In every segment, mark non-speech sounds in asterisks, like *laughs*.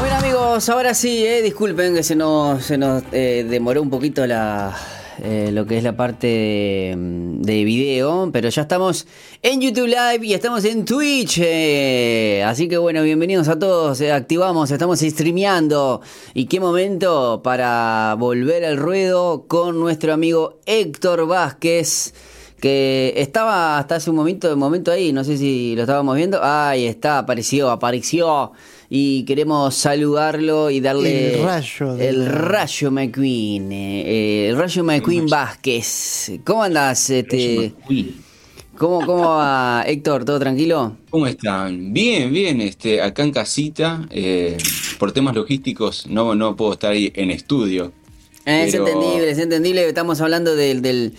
Bueno amigos, ahora sí, eh, disculpen que se nos, se nos eh, demoró un poquito la, eh, lo que es la parte de, de video, pero ya estamos en YouTube Live y estamos en Twitch. así que bueno, bienvenidos a todos. activamos, estamos streameando. Y qué momento para volver al ruedo con nuestro amigo Héctor Vázquez. Que estaba hasta hace un momento, momento ahí, no sé si lo estábamos viendo. Ahí está, apareció, apareció. Y queremos saludarlo y darle El rayo de el la- rayo McQueen, eh, eh, el rayo McQueen Vázquez. ¿Cómo andás? Este, ¿cómo, ¿Cómo va Héctor? ¿Todo tranquilo? ¿Cómo están? Bien, bien, este, acá en casita, eh, por temas logísticos no, no puedo estar ahí en estudio. Eh, Es Pero- entendible, es entendible. Estamos hablando del, del,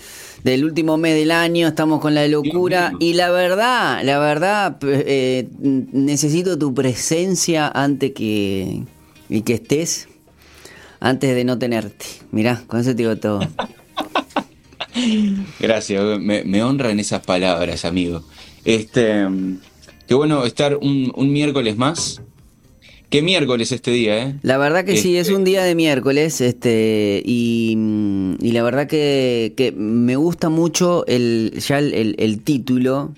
del último mes del año, estamos con la locura. Y la verdad, la verdad, p- eh, necesito tu presencia antes que, y que estés, antes de no tenerte. Mirá, con eso te digo todo. *laughs* Gracias, me, me honran esas palabras, amigo. Este, mm, qué bueno estar un, un miércoles más. ¿Qué miércoles este día, eh? La verdad que sí, es Este- un día de miércoles, este, y, y la verdad que, que me gusta mucho el, ya el, el- el título,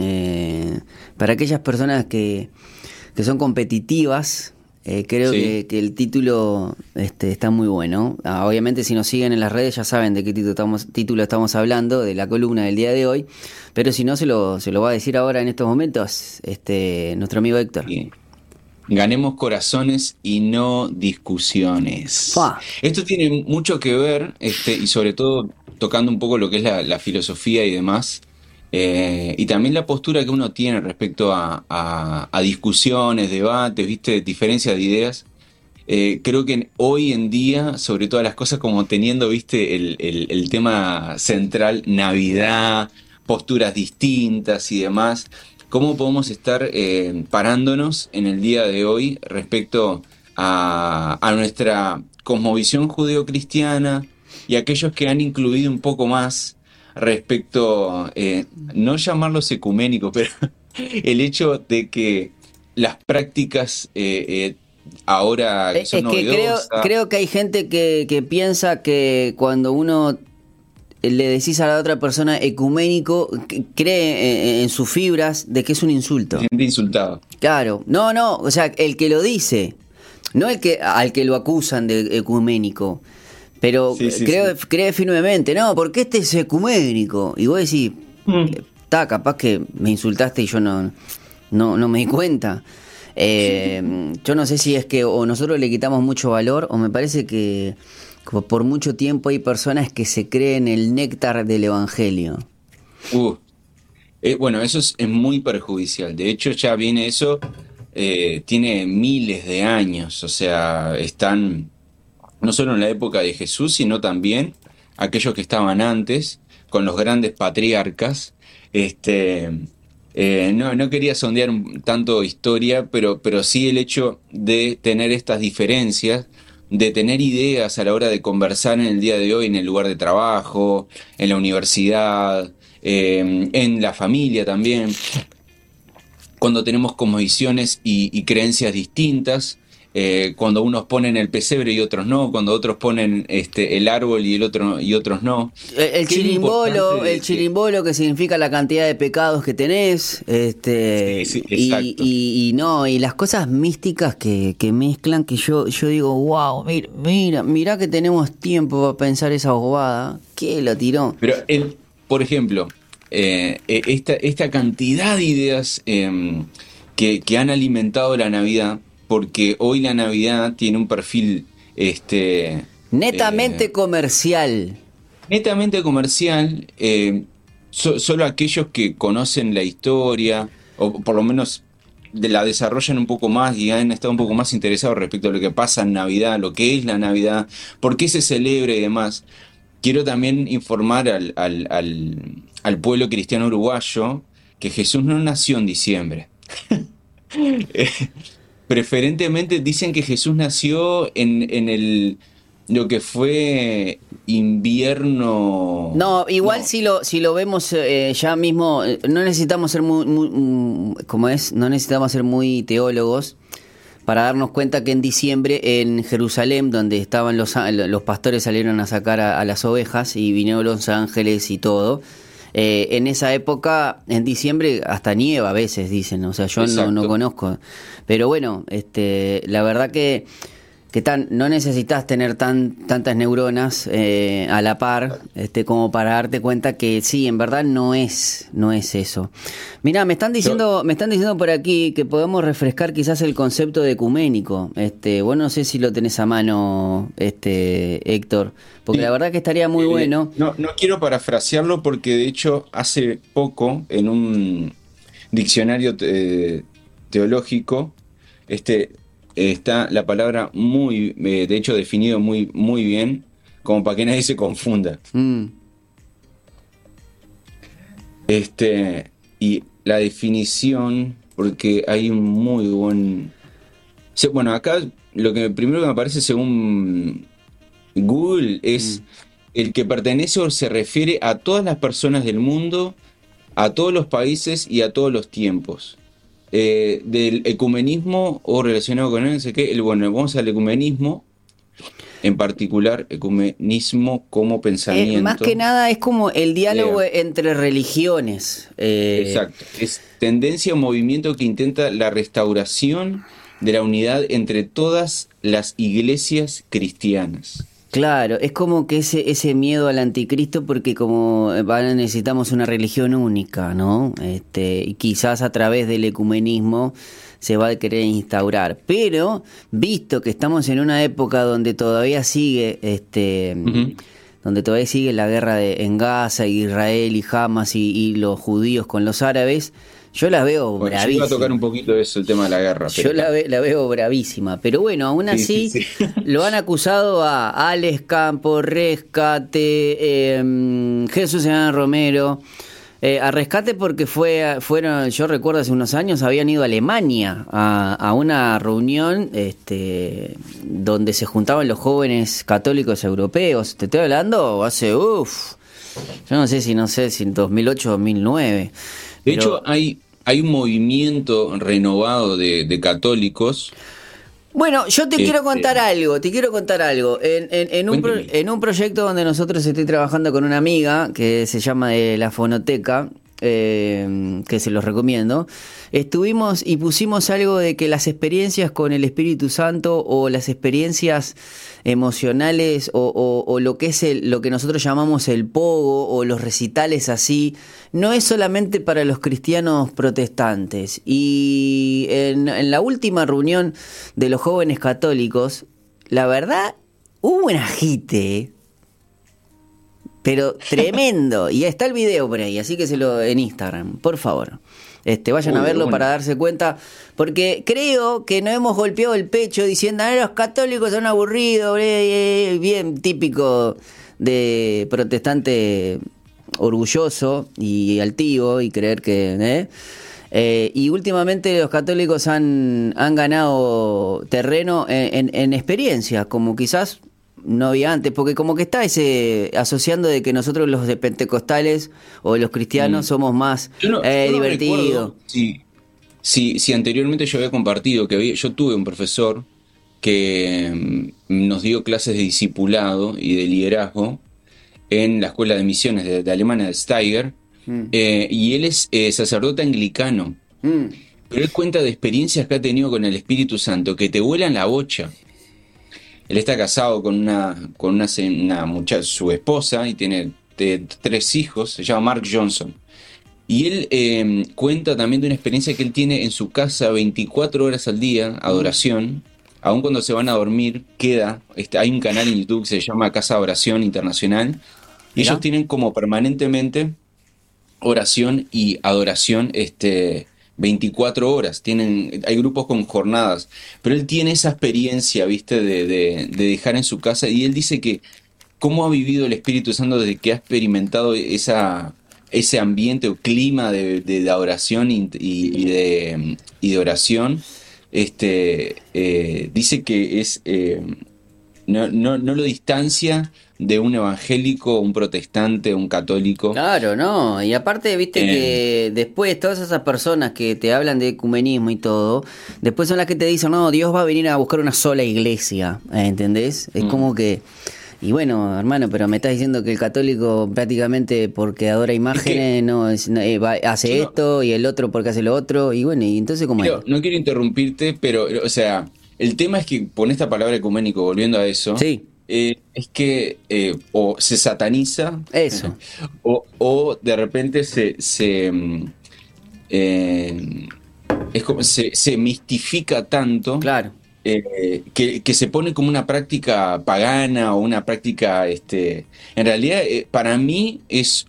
eh, para aquellas personas que, que son competitivas, eh, creo Sí. que, que el título este, está muy bueno. Ah, obviamente si nos siguen en las redes ya saben de qué título estamos, título estamos hablando, de la columna del día de hoy, pero si no se lo, se lo va a decir ahora en estos momentos este, nuestro amigo Héctor. Bien. Ganemos corazones y no discusiones. Fa. Esto tiene mucho que ver, este, y sobre todo tocando un poco lo que es la, la filosofía y demás, eh, y también la postura que uno tiene respecto a, a- a discusiones, debates, viste, diferencias de ideas. Eh, creo que hoy en día, sobre todas las cosas, como teniendo, viste, el, el- el tema central, Navidad, posturas distintas y demás, ¿cómo podemos estar eh, parándonos en el día de hoy respecto a, a nuestra cosmovisión judeocristiana y aquellos que han incluido un poco más respecto, eh, no llamarlos ecuménicos, *laughs* pero el hecho de que las prácticas eh, ahora son es que creo, que hay gente que, que piensa que cuando uno le decís a la otra persona ecuménico, que cree en, sus fibras de que es un insulto. siente insultado. Claro, no, no, o sea, el que lo dice, no el que al que lo acusan de ecuménico. Pero Sí, sí, creo, sí. cree firmemente, no, porque este es ecuménico. Y vos decís, está, capaz que me insultaste y yo no, no, no me di cuenta. Eh, yo no sé si es que o nosotros le quitamos mucho valor o me parece que por mucho tiempo hay personas que se creen el néctar del evangelio. Uh, eh, bueno, eso es, muy perjudicial. De hecho, ya viene eso, eh, tiene miles de años. O sea, están no solo en la época de Jesús, sino también aquellos que estaban antes, con los grandes patriarcas. Este, eh, no, quería sondear tanto historia, pero sí el hecho de tener estas diferencias, de tener ideas a la hora de conversar en el día de hoy en el lugar de trabajo, en la universidad, eh, en la familia también, cuando tenemos cosmovisiones y, y creencias distintas, eh, cuando unos ponen el pesebre y otros no, cuando otros ponen este, el árbol y el otro y otros no. El, el Qué chirimbolo, el que- chirimbolo que significa la cantidad de pecados que tenés, este, Sí, sí, y, exacto. y- y no, y las cosas místicas que, que mezclan, que yo, yo digo, wow, mira, mira, mira que tenemos tiempo para pensar esa bobada, ¿qué la tiró? Pero, el, por ejemplo, eh, eh, esta, esta cantidad de ideas eh, que, que han alimentado la Navidad, porque hoy la Navidad tiene un perfil este, Netamente eh, comercial. netamente comercial, eh, so- solo aquellos que conocen la historia, o por lo menos de- la desarrollan un poco más y han estado un poco más interesados respecto a lo que pasa en Navidad, lo que es la Navidad, por qué se celebra y demás. Quiero también informar al, al- al- al pueblo cristiano uruguayo que Jesús no nació en diciembre. *laughs* Preferentemente dicen que Jesús nació en, en el lo que fue invierno. No, igual No. si lo si lo vemos eh, ya mismo, eh, no necesitamos ser muy, muy- mm, como es, no necesitamos ser muy teólogos para darnos cuenta que en diciembre en Jerusalén, donde estaban los, los pastores salieron a sacar a, las ovejas y vinieron los ángeles y todo, eh, en esa época, en diciembre, hasta nieva a veces, dicen, o sea, yo no, no, conozco. Pero bueno, este, la verdad que que tan, no necesitas tener tan, tantas neuronas eh, a la par este, como para darte cuenta que sí, en verdad no es, no es eso. Mira, me están diciendo, me están diciendo por aquí que podemos refrescar quizás el concepto de ecuménico. Este, bueno, no sé si lo tenés a mano, este, Héctor, porque la verdad que estaría muy eh, bueno. No, no quiero parafrasearlo porque de hecho hace poco en un diccionario eh, teológico, este está la palabra muy, eh, de hecho, definido muy, muy bien, como para que nadie se confunda. Mm. Este, y la definición, porque hay un muy buen. Bueno, acá lo que primero que me aparece según Google es mm. el que pertenece o se refiere a todas las personas del mundo, a todos los países y a todos los tiempos. Eh, del ecumenismo o relacionado con él, no sé qué. El, bueno, vamos al ecumenismo, en particular, ecumenismo como eh, pensamiento. más que nada es como el diálogo eh, entre religiones. Exacto. Es tendencia o movimiento que intenta la restauración de la unidad entre todas las iglesias cristianas. Claro, es como que ese, ese miedo al anticristo porque como necesitamos una religión única, ¿no? Este, y quizás a través del ecumenismo se va a querer instaurar. Pero, visto que estamos en una época donde todavía sigue, este, donde todavía sigue la guerra de, en Gaza, Israel y Hamas y los judíos con los árabes, yo la veo bravísima. Yo iba a tocar un poquito eso, el tema de la guerra. Yo la, veo bravísima. Pero bueno, aún así *laughs* lo han acusado a Alex Campos, Rescate, em, Jesús Sebastián Romero. Eh, a rescate porque fue, fueron, yo recuerdo hace unos años, habían ido a Alemania a, una reunión este, donde se juntaban los jóvenes católicos europeos. Te estoy hablando hace, uff, yo no sé si, no sé, si en 2008 o 2009. De hecho, hay, hay un movimiento renovado de, católicos. Bueno, yo te quiero este, contar algo, te quiero contar algo. En, un en, un proyecto donde nosotros estoy trabajando con una amiga que se llama de La Fonoteca, eh, que se los recomiendo, estuvimos y pusimos algo de que las experiencias con el Espíritu Santo o las experiencias emocionales o, lo que es lo que nosotros llamamos el pogo o los recitales así, no es solamente para los cristianos protestantes. Y en, en la última reunión de los jóvenes católicos, la verdad, hubo un agite pero tremendo. y está el video por ahí, así que se lo en Instagram, por favor. Este, vayan a verlo para darse cuenta, porque creo que no hemos golpeado el pecho diciendo, ah, los católicos son aburridos, bien típico de protestante orgulloso y altivo y creer que... ¿eh? Eh, y últimamente los católicos han, han ganado terreno en, en, experiencias, como quizás no había antes, porque como que está ese asociando de que nosotros los de pentecostales o los cristianos mm. somos más eh, divertidos. Sí, sí, anteriormente yo había compartido que yo tuve un profesor que mm, nos dio clases de discipulado y de liderazgo en la escuela de misiones de, Alemania, de Steiger, mm. eh, y él es eh, sacerdote anglicano. Pero él cuenta de experiencias que ha tenido con el Espíritu Santo que te vuelan la bocha. Él está casado con una, con una, una muchacha, su esposa, y tiene tres hijos, se llama Mark Johnson. Y él em, cuenta también de una experiencia que él tiene en su casa 24 horas al día, adoración. Aun cuando se van a dormir, queda. Este, hay un canal en YouTube que se llama Casa de Oración Internacional. Y ellos tienen como permanentemente oración y adoración este, 24 horas, tienen, hay grupos con jornadas, pero él tiene esa experiencia, viste, de, de, dejar en su casa y él dice que cómo ha vivido el Espíritu Santo desde que ha experimentado esa, ese ambiente o clima de, de adoración y, de, y, de, oración, este, eh, dice que es, eh, no, no, no lo distancia de un evangélico, un protestante, un católico. Claro, no. Y aparte, viste que Eh. después todas esas personas que te hablan de ecumenismo y todo, después son las que te dicen, no, Dios va a venir a buscar una sola iglesia. ¿Entendés? Es Mm. como que. Y bueno, hermano, pero me estás diciendo que el católico prácticamente porque adora imágenes no, es- no, eh, va- hace no- esto y el otro porque hace lo otro. Y bueno, y entonces, ¿cómo es? No quiero interrumpirte, pero, o sea, el tema es que con esta palabra ecuménico, volviendo a eso, Sí. eh, es que eh, o se sataniza, Eso. *laughs* o, o de repente se, se, mm, eh, es como, se, se mistifica tanto Claro. que, que se pone como una práctica pagana o una práctica, este, en realidad para mí es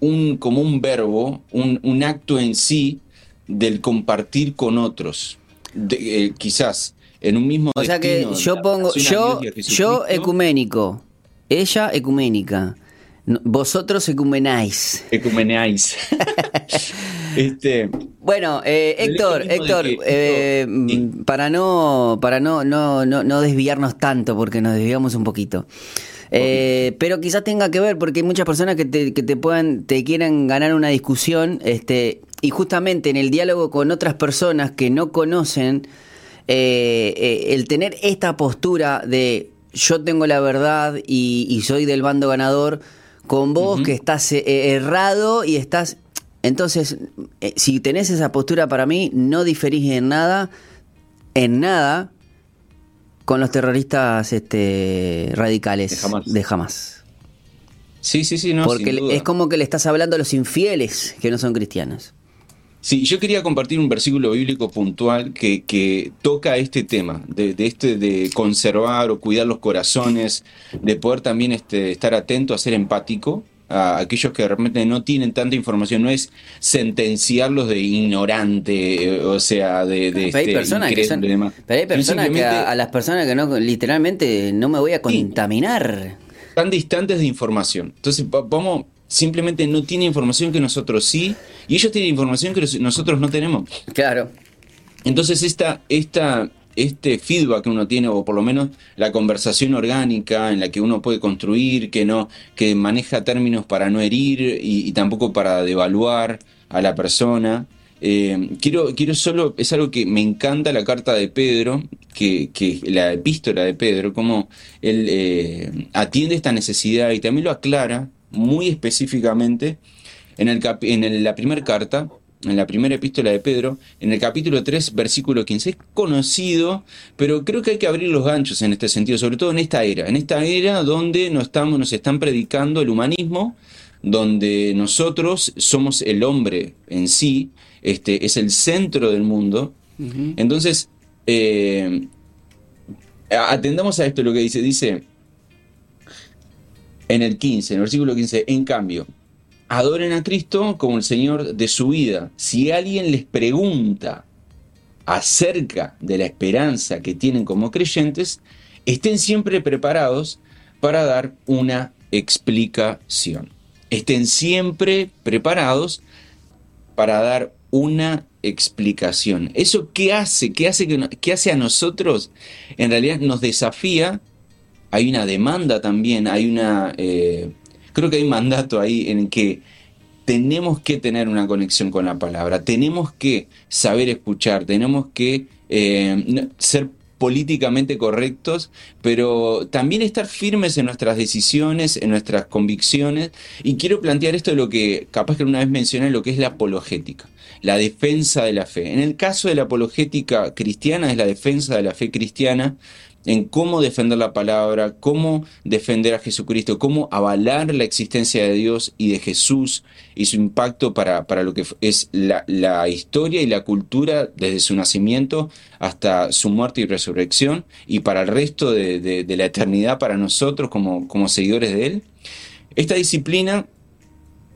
un, como un verbo, un, un acto en sí del compartir con otros, De- eh, quizás en un mismo O sea que yo pongo, yo, yo ecuménico, ella ecuménica, vosotros ecumenáis. Ecumeneáis. *laughs* este, Bueno, eh, El Héctor, Héctor, que eh, mm, sí. para no, para no, no, no, no desviarnos tanto, porque nos desviamos un poquito. Eh, pero quizás tenga que ver porque hay muchas personas que te, que te puedan, te quieran ganar una discusión, este, y justamente en el diálogo con otras personas que no conocen, eh, eh, el tener esta postura de yo tengo la verdad y, y soy del bando ganador, con vos que estás eh, errado y estás... Entonces, si tenés esa postura para mí, no diferís en nada, en nada, con los terroristas este, radicales De Hamás. de Hamas. sí, sí, sí, no, Porque sin le- duda. es como que le estás hablando a los infieles que no son cristianos. Sí, yo quería compartir un versículo bíblico puntual que, que toca este tema, de, de este de conservar o cuidar los corazones, de poder también este, estar atento a ser empático a aquellos que de repente no tienen tanta información, no es sentenciarlos de ignorante, eh, o sea, de, de Pero hay este, personas, que, son- pero hay personas que a, a las personas que no, literalmente no me voy a Sí. contaminar. están distantes de información. Entonces, va- vamos, simplemente no tienen información que nosotros sí, y ellos tienen información que nos- nosotros no tenemos. Claro. Entonces esta, esta, este feedback que uno tiene, o por lo menos la conversación orgánica en la que uno puede construir, que no, que maneja términos para no herir y, y tampoco para devaluar a la persona. Eh, quiero, quiero solo, es algo que me encanta la carta de Pedro, que, que la epístola de Pedro, cómo él eh, atiende esta necesidad y también lo aclara muy específicamente en, el cap- en el- la primera carta, en la primera epístola de Pedro, en el capítulo 3, versículo 15. Es conocido, pero creo que hay que abrir los ganchos en este sentido, sobre todo en esta era, en esta era donde nos, estamos, nos están predicando el humanismo, donde nosotros somos el hombre en sí, este, es el centro del mundo. Entonces, eh, atendamos a esto lo que dice. Dice en el 15, en el versículo 15, en cambio, adoren a Cristo como el Señor de su vida. Si alguien les pregunta acerca de la esperanza que tienen como creyentes, estén siempre preparados para dar una explicación. Estén siempre preparados para dar una explicación. ¿Eso qué hace? ¿Qué hace, que hace a nosotros? En realidad nos desafía, hay una demanda también, hay una... eh, creo que hay un mandato ahí en que tenemos que tener una conexión con la palabra, tenemos que saber escuchar, tenemos que eh, ser políticamente correctos, pero también estar firmes en nuestras decisiones, en nuestras convicciones. Y quiero plantear esto de lo que capaz que una vez mencioné, lo que es la apologética, la defensa de la fe. En el caso de la apologética cristiana es la defensa de la fe cristiana en cómo defender la palabra, cómo defender a Jesucristo, cómo avalar la existencia de Dios y de Jesús y su impacto para, para lo que es la, historia y la cultura desde su nacimiento hasta su muerte y resurrección y para el resto de, de- la eternidad para nosotros como, como seguidores de Él. Esta disciplina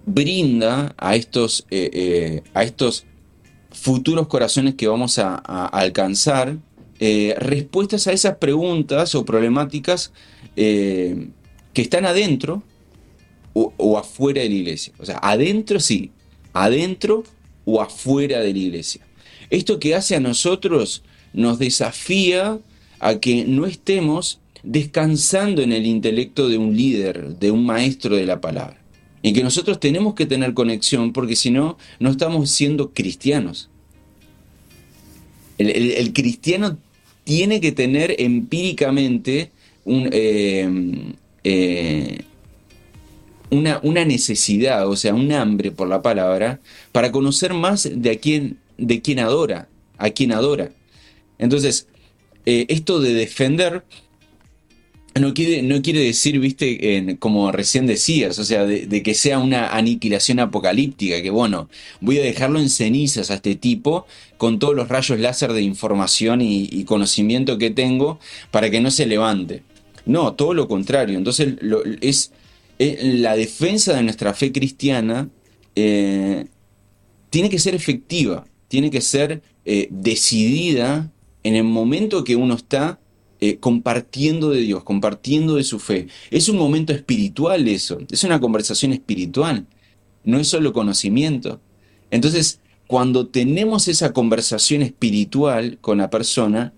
brinda a estos, eh, eh, a estos futuros corazones que vamos a alcanzar eh, respuestas a esas preguntas o problemáticas eh, que están adentro o, o afuera de la iglesia. O sea, adentro sí, adentro o afuera de la iglesia. Esto que hace a nosotros nos desafía a que no estemos descansando en el intelecto de un líder, de un maestro de la palabra. Y que nosotros tenemos que tener conexión porque si no, no estamos siendo cristianos. El, cristiano tiene que tener empíricamente un, eh, una, necesidad, o sea, un hambre por la palabra, para conocer más de a quién, de quién adora, a quién adora. Entonces, eh, esto de defender no quiere, no quiere decir, viste, como recién decías, o sea, de, que sea una aniquilación apocalíptica, que bueno, voy a dejarlo en cenizas a este tipo con todos los rayos láser de información y, conocimiento que tengo para que no se levante. No, todo lo contrario. Entonces, es, la defensa de nuestra fe cristiana eh, tiene que ser efectiva, tiene que ser eh, decidida en el momento que uno está eh, compartiendo de Dios, compartiendo de su fe. Es un momento espiritual eso, es una conversación espiritual, no es solo conocimiento. Entonces, cuando tenemos esa conversación espiritual con la persona,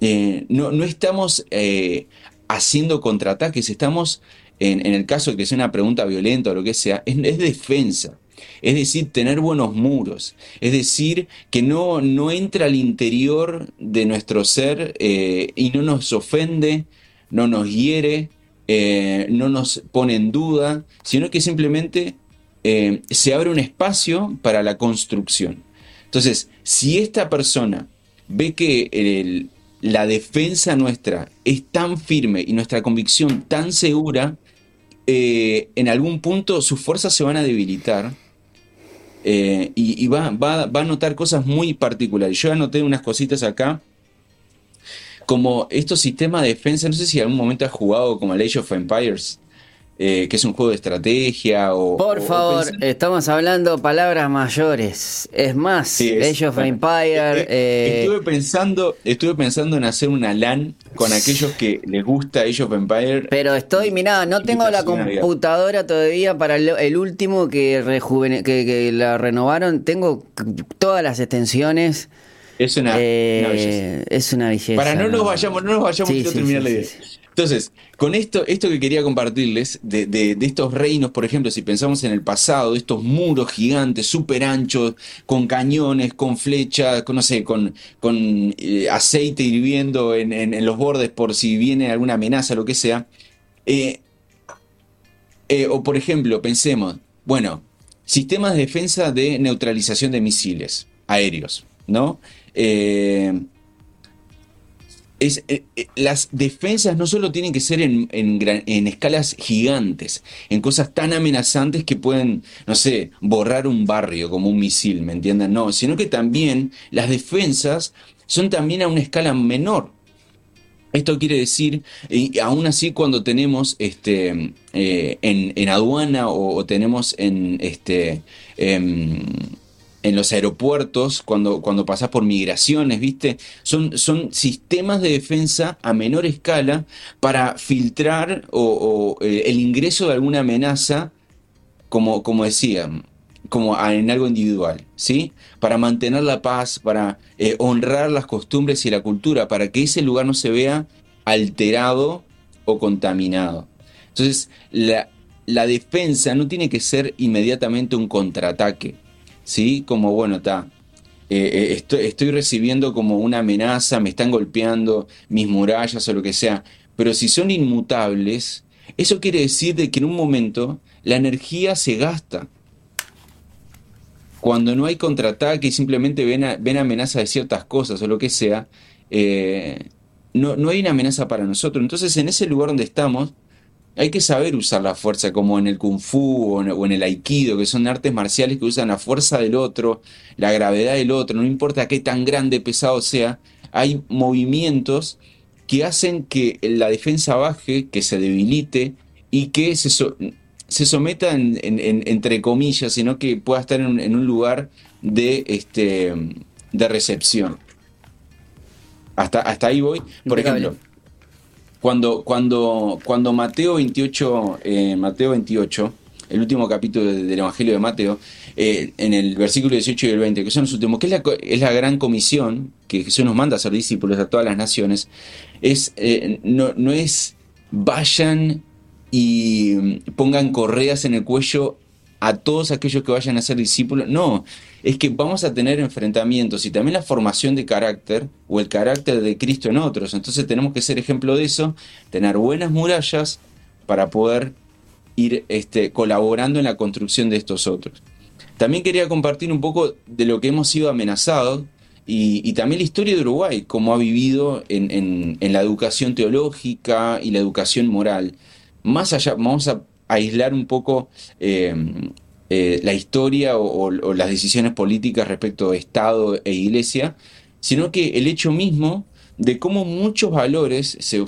eh, no, estamos eh, haciendo contraataques, estamos, en, el caso de que sea una pregunta violenta o lo que sea, es defensa es decir, tener buenos muros, es decir, que no, no entra al interior de nuestro ser eh, y no nos ofende, no nos hiere, eh, no nos pone en duda, sino que simplemente eh, se abre un espacio para la construcción. Entonces, si esta persona ve que la defensa nuestra es tan firme y nuestra convicción tan segura, en algún punto sus fuerzas se van a debilitar eh, y, va, va, a notar cosas muy particulares. Yo anoté unas cositas acá, como estos sistemas de defensa, no sé si en algún momento has jugado como el Age of Empires. Eh, que es un juego de estrategia o... Por favor, estamos hablando palabras mayores. Es más, Age of Empire... Eh, estuve, pensando, estuve pensando en hacer una LAN con aquellos que les gusta Age of Empire. Pero estoy, mirá, no tengo la computadora todavía para el, último que, que, la renovaron. Tengo todas las extensiones. Es una, eh, Es una belleza. Para no nos vayamos, no nos vayamos, quiero terminar la idea. Entonces, con esto, esto que quería compartirles, de, estos reinos, por ejemplo, si pensamos en el pasado, estos muros gigantes, súper anchos, con cañones, con flechas, con, no sé, con, con eh, aceite hirviendo en, los bordes por si viene alguna amenaza, lo que sea. Eh, eh, o por ejemplo, pensemos, bueno, sistemas de defensa de neutralización de misiles aéreos, ¿no? Es, eh, eh, las defensas no solo tienen que ser en, en, escalas gigantes, en cosas tan amenazantes que pueden, no sé, borrar un barrio como un misil, ¿me entienden? No, sino que también las defensas son también a una escala menor. Esto quiere decir, y aún así cuando tenemos este, eh, en, aduana o, tenemos en, este, em, en los aeropuertos, cuando, cuando pasás por migraciones, ¿viste? Son, son sistemas de defensa a menor escala para filtrar o, eh, el ingreso de alguna amenaza, como, como decía, como en algo individual, ¿sí? Para mantener la paz, para eh, honrar las costumbres y la cultura, para que ese lugar no se vea alterado o contaminado. Entonces, la, la defensa no tiene que ser inmediatamente un contraataque ¿sí? Como, bueno, está. Eh, eh, estoy, recibiendo como una amenaza, me están golpeando mis murallas o lo que sea. Pero si son inmutables, eso quiere decir de que en un momento la energía se gasta. Cuando no hay contraataque y simplemente ven, ven amenaza de ciertas cosas o lo que sea, eh, no, no hay una amenaza para nosotros. Entonces en ese lugar donde estamos, hay que saber usar la fuerza, como en el kung fu o en, el aikido, que son artes marciales que usan la fuerza del otro, la gravedad del otro, no importa qué tan grande, pesado sea, hay movimientos que hacen que la defensa baje, que se debilite y que se, se someta entre comillas, sino que pueda estar en, un lugar de, este, de recepción. Hasta, hasta ahí voy. Por ejemplo, cuando, cuando, cuando Mateo 28, eh, Mateo 28 el último capítulo del Evangelio de Mateo, eh, en el versículo 18 y el 20, que son los últimos, que es la, gran comisión que Jesús nos manda a ser discípulos a todas las naciones, es, eh, no, no es vayan y pongan correas en el cuello a todos aquellos que vayan a ser discípulos. No, es que vamos a tener enfrentamientos y también la formación de carácter o el carácter de Cristo en otros. Entonces tenemos que ser ejemplo de eso, tener buenas murallas para poder ir este, colaborando en la construcción de estos otros. También quería compartir un poco de lo que hemos sido amenazados y, también la historia de Uruguay, cómo ha vivido en, la educación teológica y la educación moral. Más allá, vamos a aislar un poco eh, eh, la historia o, las decisiones políticas respecto a Estado e Iglesia, sino que el hecho mismo de cómo muchos valores eh,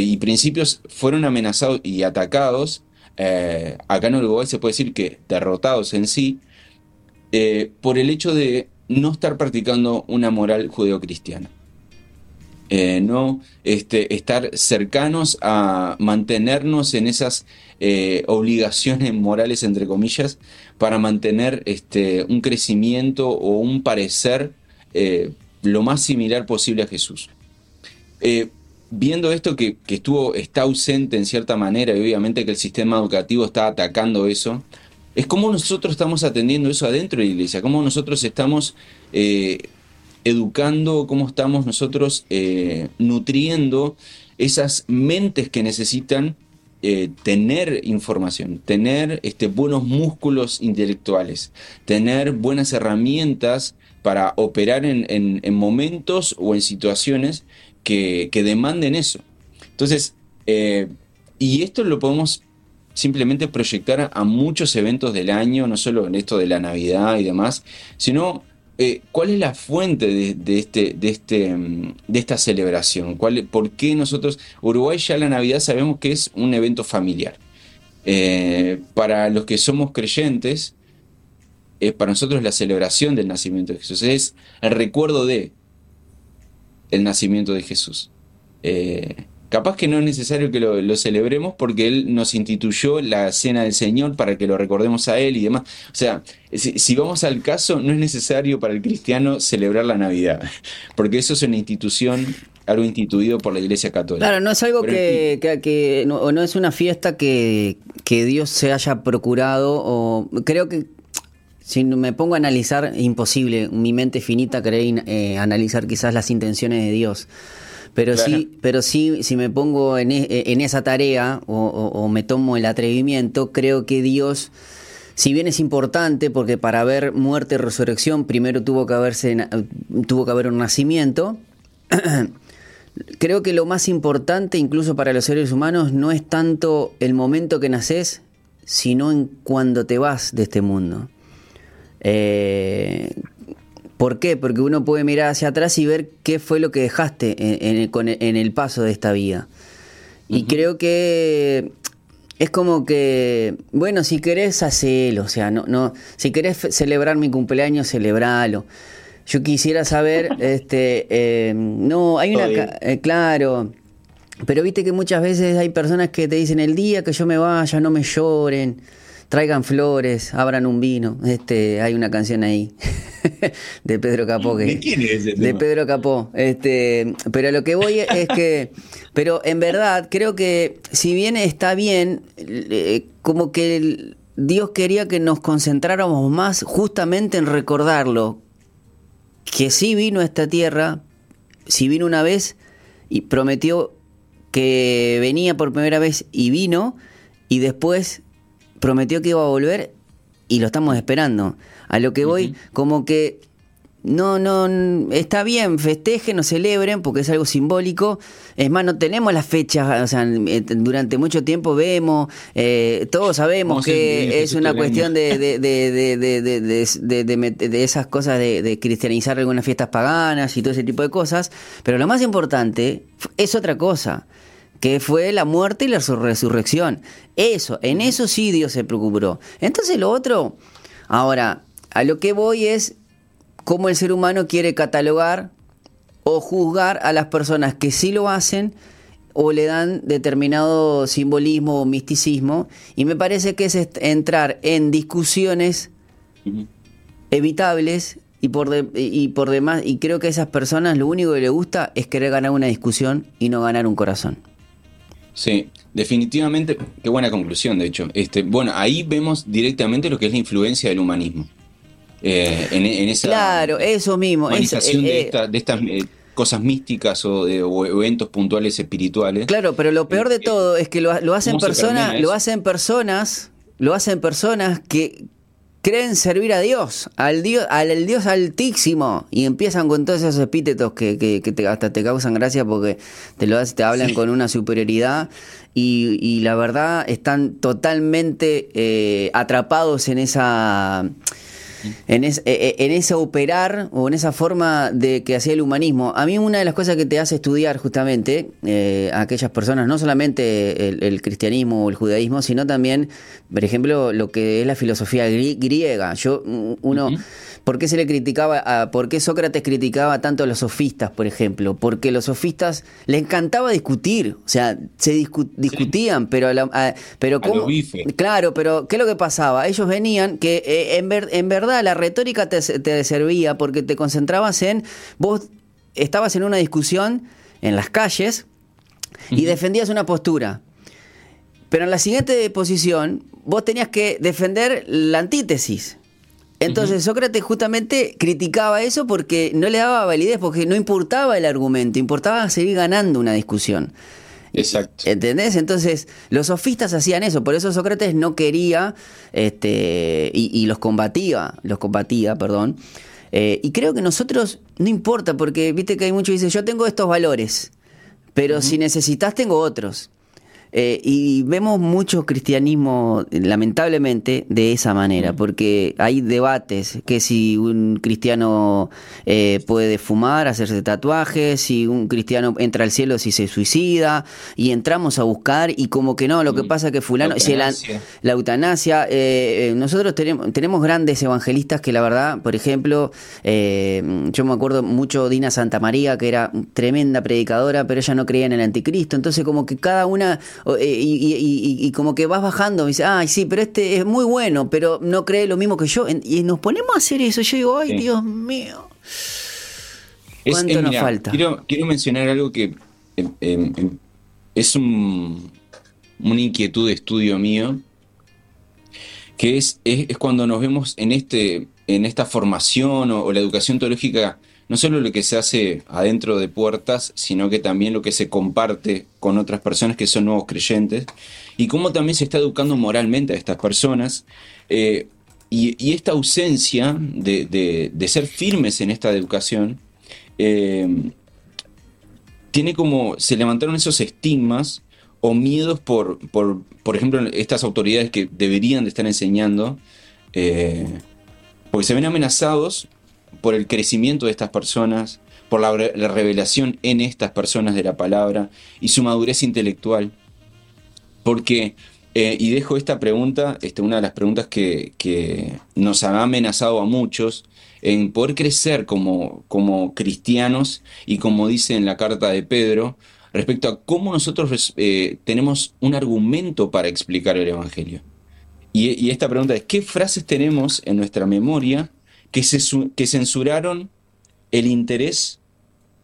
y principios fueron amenazados y atacados, acá en Uruguay se puede decir que derrotados en sí, por el hecho de no estar practicando una moral judeocristiana. Eh, no este, estar cercanos a mantenernos en esas eh, obligaciones morales, entre comillas, para mantener este, un crecimiento o un parecer eh, lo más similar posible a Jesús. viendo esto que, que, estuvo, está ausente en cierta manera y obviamente que el sistema educativo está atacando eso, es cómo nosotros estamos atendiendo eso adentro de la iglesia, cómo nosotros estamos educando, cómo estamos nosotros eh, nutriendo esas mentes que necesitan eh, tener información, tener este, buenos músculos intelectuales, tener buenas herramientas para operar en, momentos o en situaciones que, que demanden eso. Entonces, y esto lo podemos simplemente proyectar a muchos eventos del año, no solo en esto de la Navidad y demás, sino eh, cuál es la fuente de, este, de, este, mm, de esta celebración, ¿Cuál, por qué nosotros, Uruguay ya la Navidad sabemos que es un evento familiar. Eh, para los que somos creyentes, es para nosotros la celebración del nacimiento de Jesús, es el recuerdo de el nacimiento de Jesús. Eh, Capaz que no es necesario que lo, celebremos porque Él nos instituyó la cena del Señor para que lo recordemos a Él y demás. O sea, si, vamos al caso, no es necesario para el cristiano celebrar la Navidad, *laughs* porque eso es una institución algo instituido por la Iglesia Católica. Claro, no es algo que, que, no, es una fiesta que, Dios se haya procurado, o creo que si me pongo a analizar, imposible, mi mente finita cree eh, analizar quizás las intenciones de Dios. Pero sí, pero sí, si me pongo en, e, en esa tarea o, me tomo el atrevimiento, creo que Dios, si bien es importante, porque para haber muerte y resurrección primero tuvo que haberse tuvo que haber un nacimiento. *clears throat* creo que lo más importante, incluso para los seres humanos, no es tanto el momento que naces, sino en cuando te vas de este mundo. Eh, ¿Por qué? Porque uno puede mirar hacia atrás y ver qué fue lo que dejaste en, el paso de esta vida. Y creo que es como que, bueno, si querés, hacelo. O sea, no, no, si querés celebrar mi cumpleaños, celebralo. Yo quisiera saber, *laughs* este, eh, no, hay una, eh, claro, pero viste que muchas veces hay personas que te dicen el día que yo me vaya, no me lloren traigan flores, abran un vino. Este, hay una canción ahí *laughs* de Pedro Capó. Que, ¿De quién es ese De Pedro Capó. Este, pero lo que voy es que, pero en verdad creo que si bien está bien, eh, como que Dios quería que nos concentráramos más justamente en recordarlo, que sí vino a esta tierra, sí vino una vez y prometió que venía por primera vez y vino, y después prometió que iba a volver y lo estamos esperando. A lo que voy, como que no, no, está bien, festejen o celebren porque es algo simbólico. Es más, no tenemos las fechas, o sea, eh, durante mucho tiempo vemos, eh, todos sabemos que es una cuestión de, de, de, *laughs* de, esas cosas de, cristianizar algunas fiestas paganas y todo ese tipo de cosas, pero lo más importante es otra cosa que fue la muerte y la resurrección. Eso, en eso sí Dios se preocupó. Entonces lo otro, ahora, a lo que voy es cómo el ser humano quiere catalogar o juzgar a las personas que sí lo hacen o le dan determinado simbolismo o misticismo y me parece que es entrar en discusiones evitables y por, y por demás, y creo que a esas personas lo único que les gusta es querer ganar una discusión y no ganar un corazón. Sí, definitivamente, qué buena conclusión, de hecho. Este, bueno, ahí vemos directamente lo que es la influencia del humanismo. Eh, en, esa claro, eso mismo. Organización de, eh, de, estas eh, cosas místicas o, de, eventos puntuales espirituales. Claro, pero lo peor de todo es que lo, hacen personas, lo hacen personas, lo hacen personas que creen servir a Dios, al Dios, al Dios altísimo, y empiezan con todos esos epítetos que, que, hasta te causan gracia porque te lo te hablan con una superioridad y, y, la verdad están totalmente eh, atrapados en esa en, e, e, en ese operar o en esa forma de que hacía el humanismo. A mí una de las cosas que te hace estudiar justamente eh, a aquellas personas, no solamente el, cristianismo o el judaísmo, sino también, por ejemplo, lo que es la filosofía griega. Yo, uno... ¿Por qué se le criticaba, a, por qué Sócrates criticaba tanto a los sofistas, por ejemplo? Porque los sofistas le encantaba discutir, o sea, se discutían, pero pero cómo, claro, pero ¿qué es lo que pasaba? Ellos venían que eh, en, en verdad la retórica te, te servía porque te concentrabas en vos estabas en una discusión en las calles y defendías una postura. Pero en la siguiente posición, vos tenías que defender la antítesis. Entonces Sócrates justamente criticaba eso porque no le daba validez, porque no importaba el argumento, importaba seguir ganando una discusión. Exacto. ¿Entendés? Entonces, los sofistas hacían eso, por eso Sócrates no quería, este, y, los combatía, los combatía, perdón. Eh, y creo que nosotros, no importa, porque viste que hay muchos que dicen, yo tengo estos valores, pero si necesitas tengo otros. Eh, y vemos mucho cristianismo, lamentablemente, de esa manera, porque hay debates que si un cristiano eh, puede fumar, hacerse tatuajes, si un cristiano entra al cielo si se suicida, y entramos a buscar y como que no, lo que pasa que fulano, la eutanasia, eh, nosotros tenemos, tenemos grandes evangelistas que la verdad, por ejemplo, yo me acuerdo mucho Dina Santa María, que era tremenda predicadora, pero ella no creía en el anticristo, entonces como que cada una eh, y, como que vas bajando, y dice, ay, sí, pero este es muy bueno, pero no cree lo mismo que yo. Y nos ponemos a hacer eso. Yo digo, ay, Dios mío. ¿Cuánto nos falta? Quiero, quiero mencionar algo que em, em, em, es un, una inquietud de estudio mío, que es, es, cuando nos vemos en, este, en esta formación o la educación teológica no solo lo que se hace adentro de puertas, sino que también lo que se comparte con otras personas que son nuevos creyentes, y cómo también se está educando moralmente a estas personas. Eh, y, esta ausencia de, ser firmes en esta educación, eh, tiene como, se levantaron esos estigmas o miedos por, por, por ejemplo, estas autoridades que deberían de estar enseñando, eh, porque se ven amenazados por el crecimiento de estas personas, por la, revelación en estas personas de la palabra y su madurez intelectual. Porque, eh, y dejo esta pregunta, este, una de las preguntas que, nos ha amenazado a muchos, en poder crecer como, como cristianos y como dice en la carta de Pedro, respecto a cómo nosotros eh, tenemos un argumento para explicar el Evangelio. Y, y, esta pregunta es, ¿qué frases tenemos en nuestra memoria que, censuraron el interés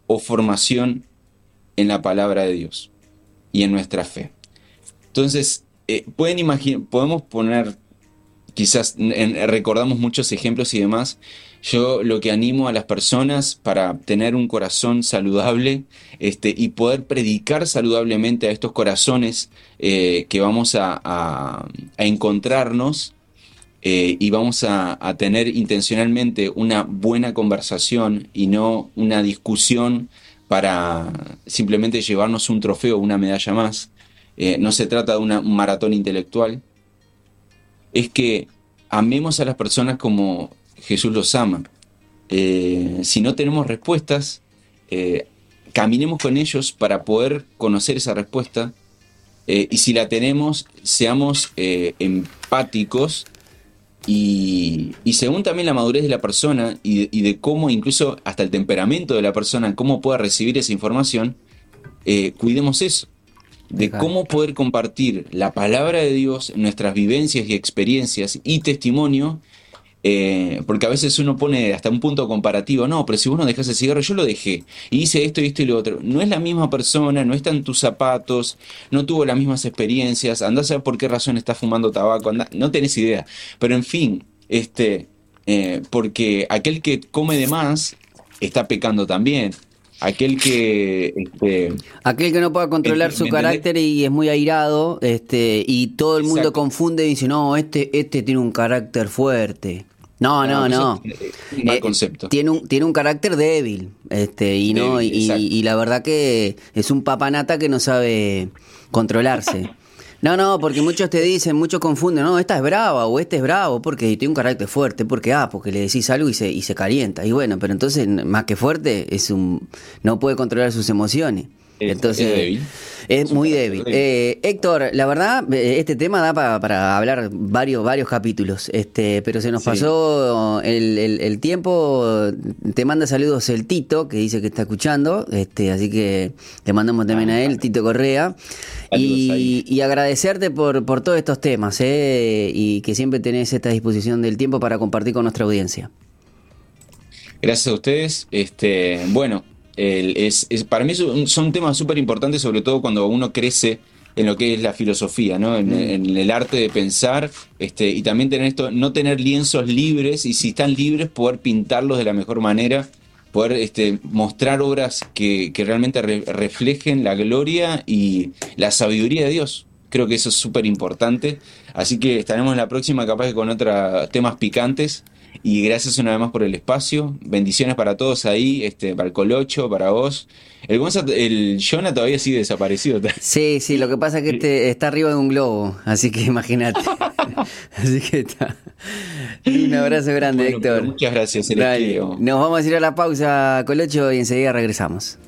o formación en la palabra de Dios y en nuestra fe. Entonces, eh, pueden imaginar, podemos poner, quizás recordamos muchos ejemplos y demás. Yo lo que animo a las personas para tener un corazón saludable este, y poder predicar saludablemente a estos corazones eh, que vamos a encontrarnos eh, y vamos a, tener intencionalmente una buena conversación y no una discusión para simplemente llevarnos un trofeo una medalla más. Eh, no se trata de un maratón intelectual. Es que amemos a las personas como Jesús los ama. Eh, si no tenemos respuestas, caminemos con ellos para poder conocer esa respuesta. y si la tenemos, seamos empáticos y, según también la madurez de la persona y de, cómo incluso hasta el temperamento de la persona, cómo pueda recibir esa información, eh, cuidemos eso. de cómo poder compartir la palabra de Dios, nuestras vivencias y experiencias y testimonio eh, porque a veces uno pone hasta un punto comparativo, no, pero si vos no dejas el cigarro, yo lo dejé, y hice esto y esto y lo otro. No es la misma persona, no está en tus zapatos, no tuvo las mismas experiencias, andás a saber por qué razón está fumando tabaco, no tenés idea. Pero en fin, este, eh, porque aquel que come de más está pecando también. Aquel que este, aquel que no pueda controlar su carácter y es muy airado este y todo el mundo confunde y dice no este este tiene un carácter fuerte no, no, no. Mal eh, concepto. tiene un, tiene un carácter débil, este, y no, y, la verdad que es un papanata que no sabe controlarse. *laughs* No, no, porque muchos te dicen, muchos confunden, no, esta es brava o este es bravo porque tiene un carácter fuerte, porque ah, porque le decís algo y se, y se calienta. Y bueno, pero entonces más que fuerte es un no puede controlar sus emociones. Entonces, es, muy débil. Eh, Héctor, la verdad, eh, este tema da para, hablar varios, varios capítulos, este, pero se nos pasó el, tiempo. Te manda saludos el Tito, que dice que está escuchando, este, así que le mandamos también a él, Tito Correa. Y, agradecerte por, por todos estos temas, eh, y que siempre tenés esta disposición del tiempo para compartir con nuestra audiencia. Gracias a ustedes. Este, bueno, es, para mí son temas súper importantes, sobre todo cuando uno crece en lo que es la filosofía, ¿no? En, mm. el arte de pensar, este, y también tener esto, no tener lienzos libres, y si están libres, poder pintarlos de la mejor manera, poder este, mostrar obras que, realmente reflejen la gloria y la sabiduría de Dios. Creo que eso es súper importante. Así que estaremos en la próxima, capaz que con otros temas picantes. Y gracias una vez más por el espacio. Bendiciones para todos ahí, este, para el Colocho, para vos. El, el Jonah todavía sigue desaparecido. *laughs* Sí, sí, lo que pasa es que este está arriba de un globo, así que imagínate. *laughs* así que está. Un abrazo grande, Héctor. Muchas gracias, Nos vamos a ir a la pausa, Colocho, y enseguida regresamos.